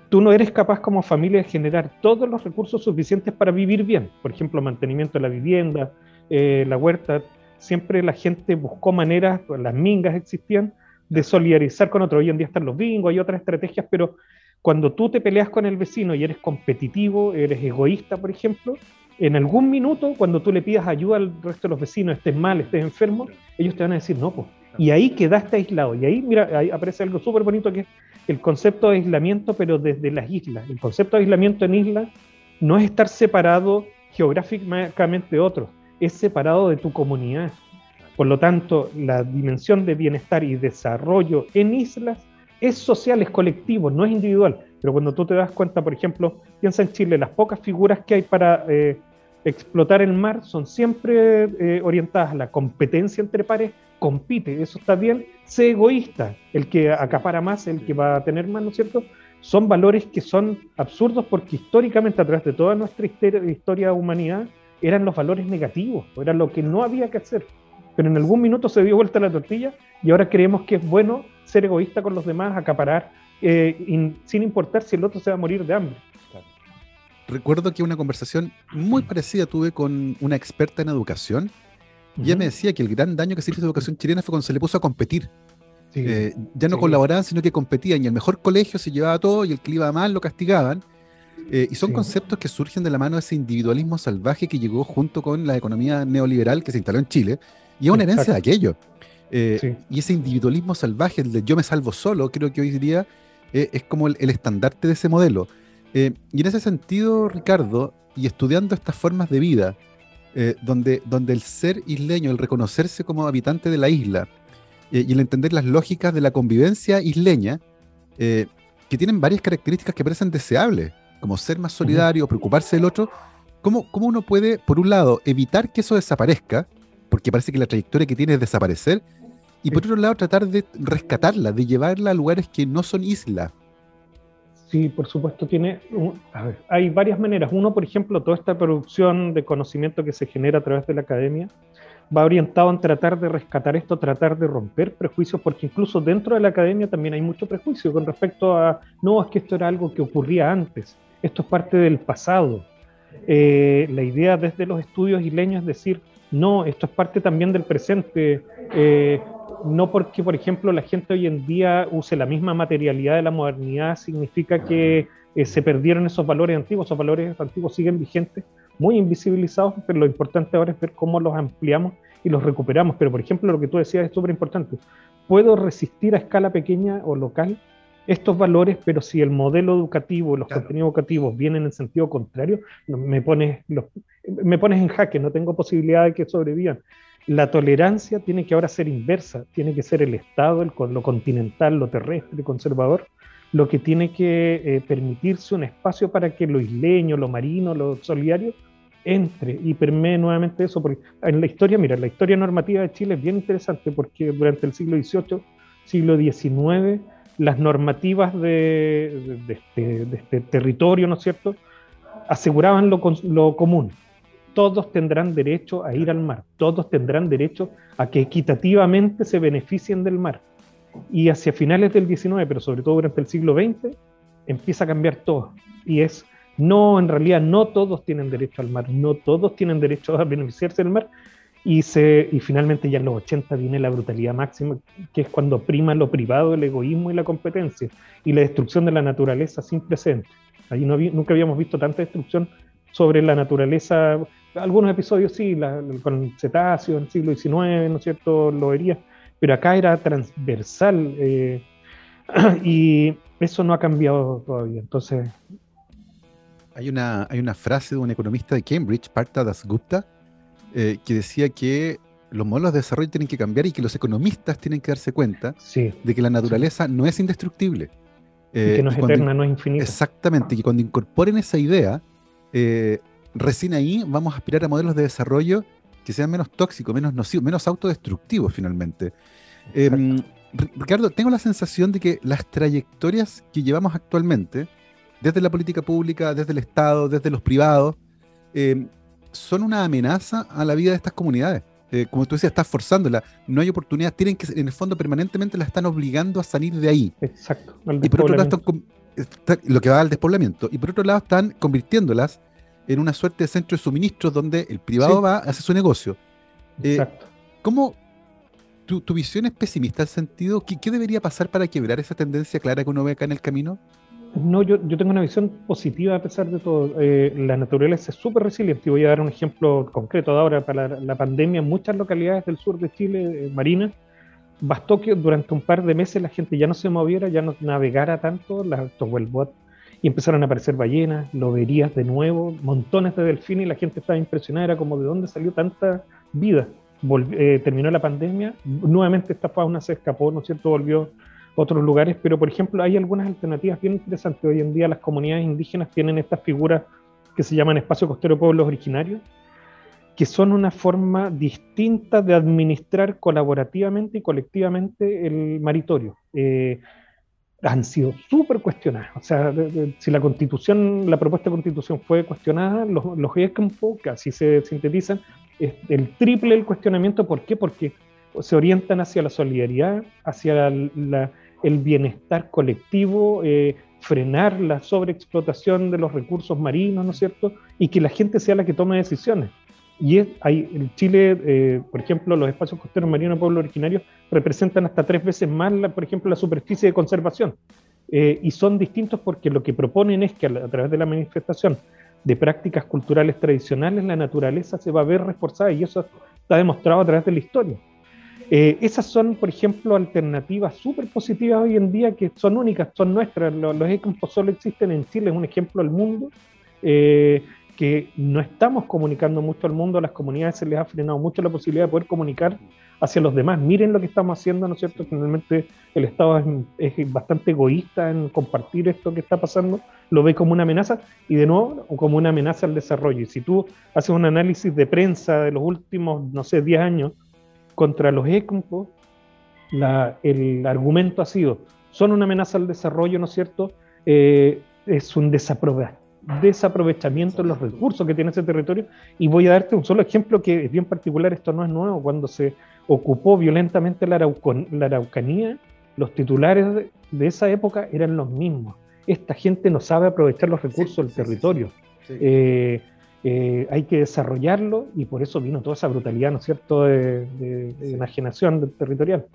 Tú no eres capaz como familia de generar todos los recursos suficientes para vivir bien. Por ejemplo, mantenimiento de la vivienda, eh, la huerta, siempre la gente buscó maneras, las mingas existían, de solidarizar con otro. Hoy en día están los bingos, hay otras estrategias, pero cuando tú te peleas con el vecino y eres competitivo, eres egoísta, por ejemplo, en algún minuto, cuando tú le pidas ayuda al resto de los vecinos, estés mal, estés enfermo, ellos te van a decir no, pues. Y ahí quedaste aislado. Y ahí, mira, ahí aparece algo súper bonito que es el concepto de aislamiento, pero desde las islas. El concepto de aislamiento en islas no es estar separado geográficamente de otros, es separado de tu comunidad. Por lo tanto, la dimensión de bienestar y desarrollo en islas es social, es colectivo, no es individual. Pero cuando tú te das cuenta, por ejemplo, piensa en Chile, las pocas figuras que hay para eh, explotar el mar son siempre eh, orientadas a la competencia entre pares, compite, eso está bien, sé egoísta, el que acapara más, el que va a tener más, ¿no es cierto? son valores que son absurdos porque históricamente a través de toda nuestra historia de humanidad eran los valores negativos, eran lo que no había que hacer. Pero en algún minuto se dio vuelta la tortilla y ahora creemos que es bueno ser egoísta con los demás, acaparar, eh, sin importar si el otro se va a morir de hambre. Recuerdo que una conversación muy parecida tuve con una experta en educación y ella me decía que el gran daño que se hizo la educación chilena fue cuando se le puso a competir. Eh, ya no colaboraban, sino que competían y el mejor colegio se llevaba todo y el que iba mal lo castigaban. Eh, y son conceptos que surgen de la mano de ese individualismo salvaje que llegó junto con la economía neoliberal que se instaló en Chile y es una herencia de aquello. Eh, y ese individualismo salvaje, el de yo me salvo solo, creo que hoy día es como el, estandarte de ese modelo. y en ese sentido, Ricardo, y estudiando estas formas de vida, donde, donde el ser isleño, el reconocerse como habitante de la isla, eh, y el entender las lógicas de la convivencia isleña, eh, que tienen varias características que parecen deseables, como ser más solidario, preocuparse del otro, ¿cómo, ¿cómo uno puede, por un lado, evitar que eso desaparezca, porque parece que la trayectoria que tiene es desaparecer, y por otro lado tratar de rescatarla, de llevarla a lugares que no son islas? Sí, por supuesto, tiene. a ver, hay varias maneras. Uno, por ejemplo, toda esta producción de conocimiento que se genera a través de la academia va orientado en tratar de rescatar esto, tratar de romper prejuicios, porque incluso dentro de la academia también hay mucho prejuicio con respecto a, no, es que esto era algo que ocurría antes, esto es parte del pasado. Eh, la idea desde los estudios isleños es decir, no, esto es parte también del presente, eh, no porque, por ejemplo, la gente hoy en día use la misma materialidad de la modernidad, significa que eh, se perdieron esos valores antiguos, esos valores antiguos siguen vigentes, muy invisibilizados, pero lo importante ahora es ver cómo los ampliamos y los recuperamos. Pero, por ejemplo, lo que tú decías es súper importante. Puedo resistir a escala pequeña o local estos valores, pero si el modelo educativo, los contenidos educativos vienen en sentido contrario, me pones, me pones en jaque, no tengo posibilidad de que sobrevivan. La tolerancia tiene que ahora ser inversa, tiene que ser el Estado, el, lo continental, lo terrestre, conservador, lo que tiene que eh, permitirse un espacio para que lo isleño, lo marino, lo solidario entre y permee nuevamente eso. Porque en la historia, mira, la historia normativa de Chile es bien interesante porque durante el siglo XVIII, siglo XIX, las normativas de, este, este, territorio, ¿no es cierto?, aseguraban lo, lo común. Todos tendrán derecho a ir al mar, todos tendrán derecho a que equitativamente se beneficien del mar. Y hacia finales del XIX, pero sobre todo durante el siglo XX, empieza a cambiar todo. Y es no, en realidad no todos tienen derecho al mar, no todos tienen derecho a beneficiarse del mar. Y, se, y finalmente ya en los 80 viene la brutalidad máxima, que es cuando prima lo privado, el egoísmo y la competencia, y la destrucción de la naturaleza sin precedentes. Allí no nunca habíamos visto tanta destrucción sobre la naturaleza. Algunos episodios sí, con cetáceos en el siglo XIX, ¿no es cierto? Lo vería, pero acá era transversal eh, y eso no ha cambiado todavía. Entonces, hay una, hay una frase de un economista de Cambridge, Partha Dasgupta, eh, que decía que los modelos de desarrollo tienen que cambiar y que los economistas tienen que darse cuenta de que la naturaleza no es indestructible. que eh, no es eterna, no es infinita. Exactamente, que cuando incorporen esa idea, eh, recién ahí vamos a aspirar a modelos de desarrollo que sean menos tóxicos, menos nocivos, menos autodestructivos finalmente. Em, Ricardo, tengo la sensación de que las trayectorias que llevamos actualmente desde la política pública, desde el Estado, desde los privados, eh, son una amenaza a la vida de estas comunidades. Eh, como tú decías, estás forzándola, no hay oportunidad, tienen que, en el fondo, permanentemente la están obligando a salir de ahí. Exacto. Y por otro lado, lo que va al despoblamiento, y por otro lado, están convirtiéndolas en una suerte de centro de suministros donde el privado va a hacer su negocio. Eh, Exacto. ¿Cómo, tu, visión es pesimista al sentido? ¿qué, ¿Qué debería pasar para quebrar esa tendencia clara que uno ve acá en el camino? No, yo, yo, tengo una visión positiva a pesar de todo. Eh, la naturaleza es súper resiliente. Y voy a dar un ejemplo concreto de ahora. Para la, pandemia, en muchas localidades del sur de Chile, eh, Marina, bastó que durante un par de meses la gente ya no se moviera, ya no navegara tanto, las wellboats, y empezaron a aparecer ballenas, loberías de nuevo, montones de delfines, y la gente estaba impresionada. Era como, ¿de dónde salió tanta vida? Eh, terminó la pandemia, nuevamente esta fauna se escapó, ¿no es cierto? Volvió otros lugares, pero por ejemplo hay algunas alternativas bien interesantes. Hoy en día las comunidades indígenas tienen estas figuras que se llaman espacio costero pueblos originarios, que son una forma distinta de administrar colaborativamente y colectivamente el maritorio. Eh, han sido súper cuestionadas. O sea, si la constitución, la propuesta de constitución fue cuestionada, los, los que así se sintetizan, es el triple del cuestionamiento. ¿Por qué? Porque se orientan hacia la solidaridad, hacia el bienestar colectivo, eh, frenar la sobreexplotación de los recursos marinos, ¿no es cierto? Y que la gente sea la que tome decisiones. Y hay, en Chile, eh, por ejemplo, los espacios costeros marinos de pueblos originarios representan hasta tres veces más, por ejemplo, la superficie de conservación. Eh, y son distintos porque lo que proponen es que a, través de la manifestación de prácticas culturales tradicionales, la naturaleza se va a ver reforzada y eso está demostrado a través de la historia. Eh, esas son, por ejemplo, alternativas súper positivas hoy en día que son únicas, son nuestras. Los, los solo existen en Chile, es un ejemplo al mundo que no estamos comunicando mucho al mundo, a las comunidades se les ha frenado mucho la posibilidad de poder comunicar hacia los demás. Miren lo que estamos haciendo, ¿no es cierto? Finalmente el Estado es, bastante egoísta en compartir esto que está pasando, lo ve como una amenaza y de nuevo como una amenaza al desarrollo. Y si tú haces un análisis de prensa de los últimos, no sé, 10 años contra los ECMPO, el argumento ha sido, son una amenaza al desarrollo, ¿no es cierto? Eh, es un desaprovechamiento de los recursos que tiene ese territorio. Y voy a darte un solo ejemplo que es bien particular, esto no es nuevo, cuando se ocupó violentamente la, Araucanía, los titulares de, esa época eran los mismos. Esta gente no sabe aprovechar los recursos del territorio. Eh, eh, hay que desarrollarlo y por eso vino toda esa brutalidad, ¿no es cierto?, de, enajenación territorial.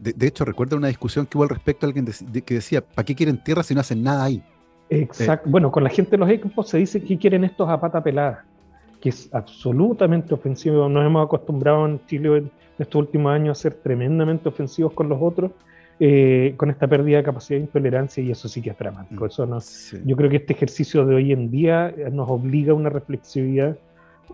De, hecho, recuerdo una discusión que hubo al respecto, alguien que decía, ¿para qué quieren tierra si no hacen nada ahí? Exacto. bueno, con la gente de los equipos se dice que quieren estos a pata pelada, que es absolutamente ofensivo. Nos hemos acostumbrado en Chile en estos últimos años a ser tremendamente ofensivos con los otros, eh, con esta pérdida de capacidad de intolerancia, y eso sí que es dramático. Mm, eso no, Yo creo que este ejercicio de hoy en día eh, nos obliga a una reflexividad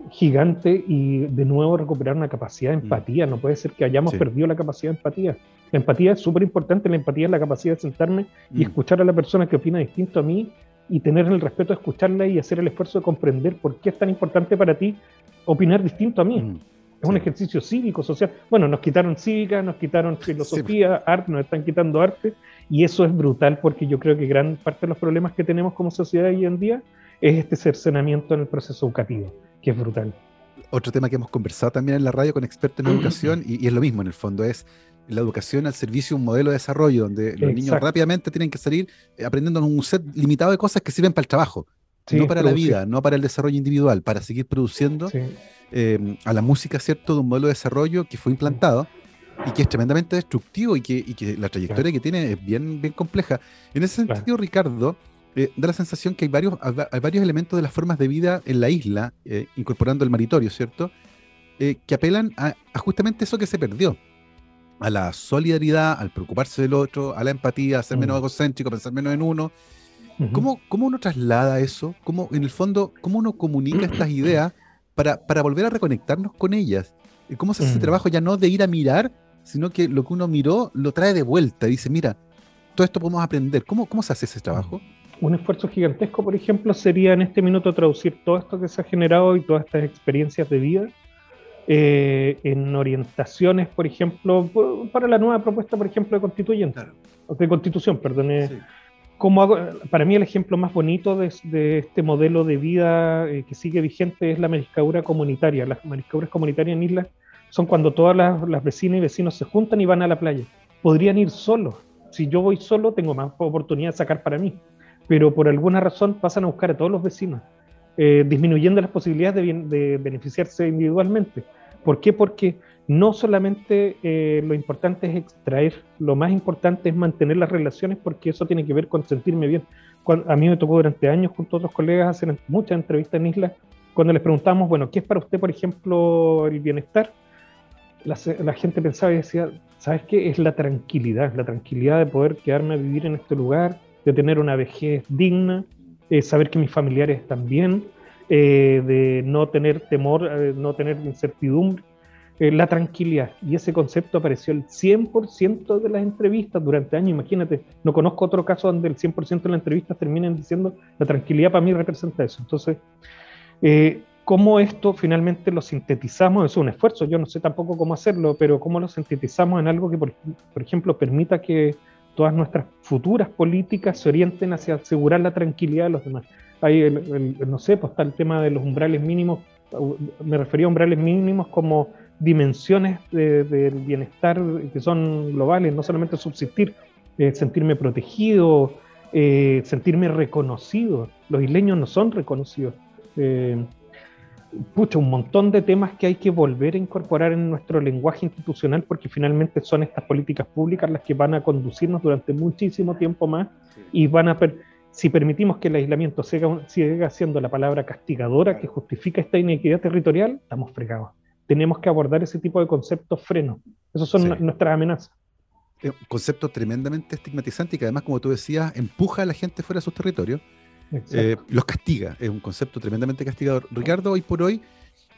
gigante y de nuevo recuperar una capacidad de mm. empatía. No puede ser que hayamos perdido la capacidad de empatía. La empatía es súper importante, la empatía es la capacidad de sentarme y mm. escuchar a la persona que opina distinto a mí y tener el respeto de escucharla y hacer el esfuerzo de comprender por qué es tan importante para ti opinar distinto a mí. Mm. Es un ejercicio cívico, social. Bueno, nos quitaron cívica, nos quitaron filosofía, arte, nos están quitando arte, y eso es brutal porque yo creo que gran parte de los problemas que tenemos como sociedad hoy en día es este cercenamiento en el proceso educativo, que es brutal. Otro tema que hemos conversado también en la radio con expertos en educación, y, y es lo mismo en el fondo, es la educación al servicio de un modelo de desarrollo, donde los niños rápidamente tienen que salir eh, aprendiendo un set limitado de cosas que sirven para el trabajo, no para la vida, no para el desarrollo individual, para seguir produciendo em, a la música, ¿cierto?, de un modelo de desarrollo que fue implantado y que es tremendamente destructivo y que, la trayectoria que tiene es bien, bien compleja. En ese sentido, Ricardo, eh, da la sensación que hay varios, hay varios elementos de las formas de vida en la isla, eh, incorporando el maritorio, ¿cierto?, que apelan a justamente eso que se perdió a la solidaridad, al preocuparse del otro, a la empatía, a ser menos mm. egocéntrico, a pensar menos en uno. ¿Cómo, ¿Cómo, uno traslada eso? ¿Cómo, en el fondo, cómo uno comunica estas ideas para, para volver a reconectarnos con ellas? ¿Cómo se hace ese mm. trabajo ya no de ir a mirar, sino que lo que uno miró lo trae de vuelta? Dice, mira, todo esto podemos aprender. ¿Cómo, cómo se hace ese trabajo? Un esfuerzo gigantesco, por ejemplo, sería en este minuto traducir todo esto que se ha generado y todas estas experiencias de vida eh, en orientaciones, por ejemplo, para la nueva propuesta, por ejemplo, de constituyente, de constitución, perdón. Como para mí el ejemplo más bonito de, este modelo de vida eh, que sigue vigente es la mariscadura comunitaria. Las mariscaduras comunitarias en islas son cuando todas las, las, vecinas y vecinos se juntan y van a la playa. Podrían ir solos. Si yo voy solo, tengo más oportunidad de sacar para mí. Pero por alguna razón pasan a buscar a todos los vecinos, eh, disminuyendo las posibilidades de, de beneficiarse individualmente. ¿Por qué? Porque no solamente eh, lo importante es extraer, lo más importante es mantener las relaciones porque eso tiene que ver con sentirme bien. a mí me tocó durante años junto a otros colegas hacer muchas entrevistas en islas cuando les preguntamos, bueno, ¿qué es para usted, por ejemplo, el bienestar? La, gente pensaba y decía, ¿sabes qué? Es la tranquilidad, la tranquilidad de poder quedarme a vivir en este lugar, de tener una vejez digna, eh, saber que mis familiares están bien, eh, de no tener temor, eh, no tener incertidumbre, eh, la tranquilidad. Y ese concepto apareció el 100% de las entrevistas durante años. Imagínate, no conozco otro caso donde el 100% de las entrevistas terminen diciendo la tranquilidad para mí representa eso. Entonces, ¿cómo esto finalmente lo sintetizamos? Es un esfuerzo, yo no sé tampoco cómo hacerlo, pero cómo lo sintetizamos en algo que, por, ejemplo, permita que todas nuestras futuras políticas se orienten hacia asegurar la tranquilidad de los demás. Hay, no sé, pues está el tema de los umbrales mínimos, me refería a umbrales mínimos como dimensiones del bienestar que son globales, no solamente subsistir, eh, sentirme protegido, eh, sentirme reconocido. Los isleños no son reconocidos. Eh, pucha, un montón de temas que hay que volver a incorporar en nuestro lenguaje institucional porque finalmente son estas políticas públicas las que van a conducirnos durante muchísimo tiempo más y van a... si permitimos que el aislamiento siga, siga siendo la palabra castigadora que justifica esta inequidad territorial, estamos fregados. Tenemos que abordar ese tipo de conceptos frenos. Esas son nuestras amenazas. un concepto tremendamente estigmatizante y que además, como tú decías, empuja a la gente fuera de sus territorios eh, los castiga, es un concepto tremendamente castigador. Ricardo, hoy por hoy,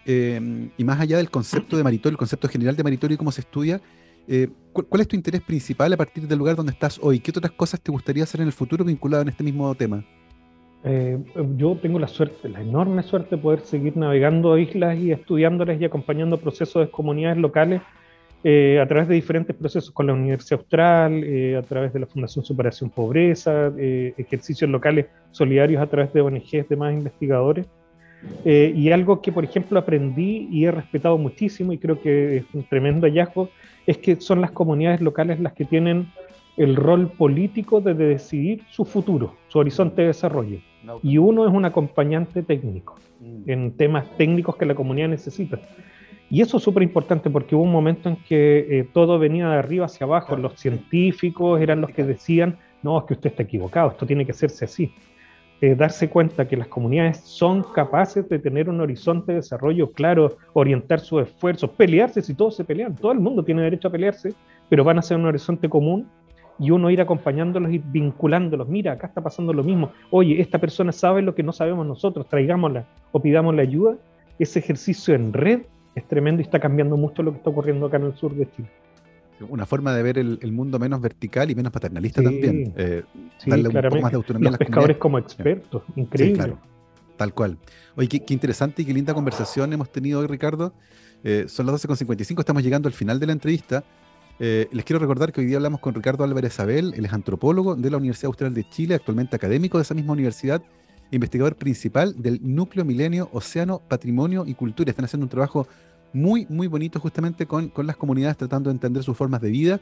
eh, y más allá del concepto de maritorio, el concepto general de maritorio y cómo se estudia, eh, ¿cuál, es tu interés principal a partir del lugar donde estás hoy? ¿Qué otras cosas te gustaría hacer en el futuro vinculado en este mismo tema? Yo tengo la suerte, la enorme suerte de poder seguir navegando islas y estudiándolas y acompañando procesos de comunidades locales eh, a través de diferentes procesos con la Universidad Austral, eh, a través de la Fundación Superación Pobreza, eh, ejercicios locales solidarios a través de ONGs, de más investigadores. y algo que, por ejemplo, aprendí y he respetado muchísimo y creo que es un tremendo hallazgo, es que son las comunidades locales las que tienen el rol político de decidir su futuro, su horizonte de desarrollo. Y uno es un acompañante técnico mm. en temas técnicos que la comunidad necesita. Y eso es súper importante porque hubo un momento en que eh, todo venía de arriba hacia abajo. Los científicos eran los que decían, no, es que usted está equivocado, esto tiene que hacerse así. Eh, darse cuenta que las comunidades son capaces de tener un horizonte de desarrollo claro, orientar sus esfuerzos, pelearse si todos se pelean, todo el mundo tiene derecho a pelearse, pero van a ser un horizonte común y uno ir acompañándolos y vinculándolos. Mira, acá está pasando lo mismo. Oye, esta persona sabe lo que no sabemos nosotros, traigámosla o pidámosle ayuda. Ese ejercicio en red es tremendo y está cambiando mucho lo que está ocurriendo acá en el sur de Chile. Una forma de ver el, mundo menos vertical y menos paternalista también. Eh, darle un poco más de autonomía a las pescadores como expertos, increíble. tal cual. Oye, qué, interesante y qué linda conversación hemos tenido hoy, Ricardo. Eh, son las 12.55, estamos llegando al final de la entrevista. Eh, les quiero recordar que hoy día hablamos con Ricardo Álvarez Abel, él es antropólogo de la Universidad Austral de Chile, actualmente académico de esa misma universidad investigador principal del Núcleo Milenio Océano, Patrimonio y Cultura. Están haciendo un trabajo muy, muy bonito justamente con, las comunidades, tratando de entender sus formas de vida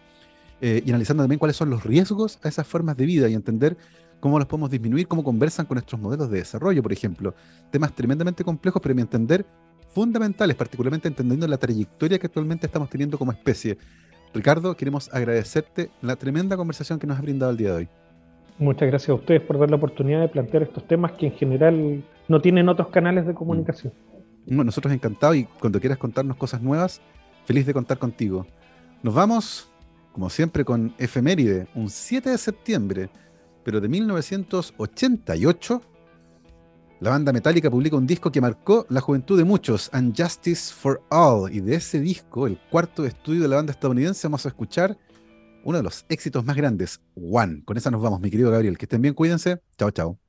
eh, y analizando también cuáles son los riesgos a esas formas de vida y entender cómo los podemos disminuir, cómo conversan con nuestros modelos de desarrollo, por ejemplo. Temas tremendamente complejos, pero a mi entender fundamentales, particularmente entendiendo la trayectoria que actualmente estamos teniendo como especie. Ricardo, queremos agradecerte la tremenda conversación que nos has brindado el día de hoy. Muchas gracias a ustedes por dar la oportunidad de plantear estos temas que en general no tienen otros canales de comunicación. Bueno, nosotros encantados y cuando quieras contarnos cosas nuevas, feliz de contar contigo. Nos vamos, como siempre, con efeméride, un 7 de septiembre, pero de 1988. La banda Metallica publica un disco que marcó la juventud de muchos, And Justice for All, y de ese disco, el cuarto estudio de la banda estadounidense, vamos a escuchar uno de los éxitos más grandes, One. Con esa nos vamos, mi querido Gabriel. Que estén bien, cuídense. Chao, chao.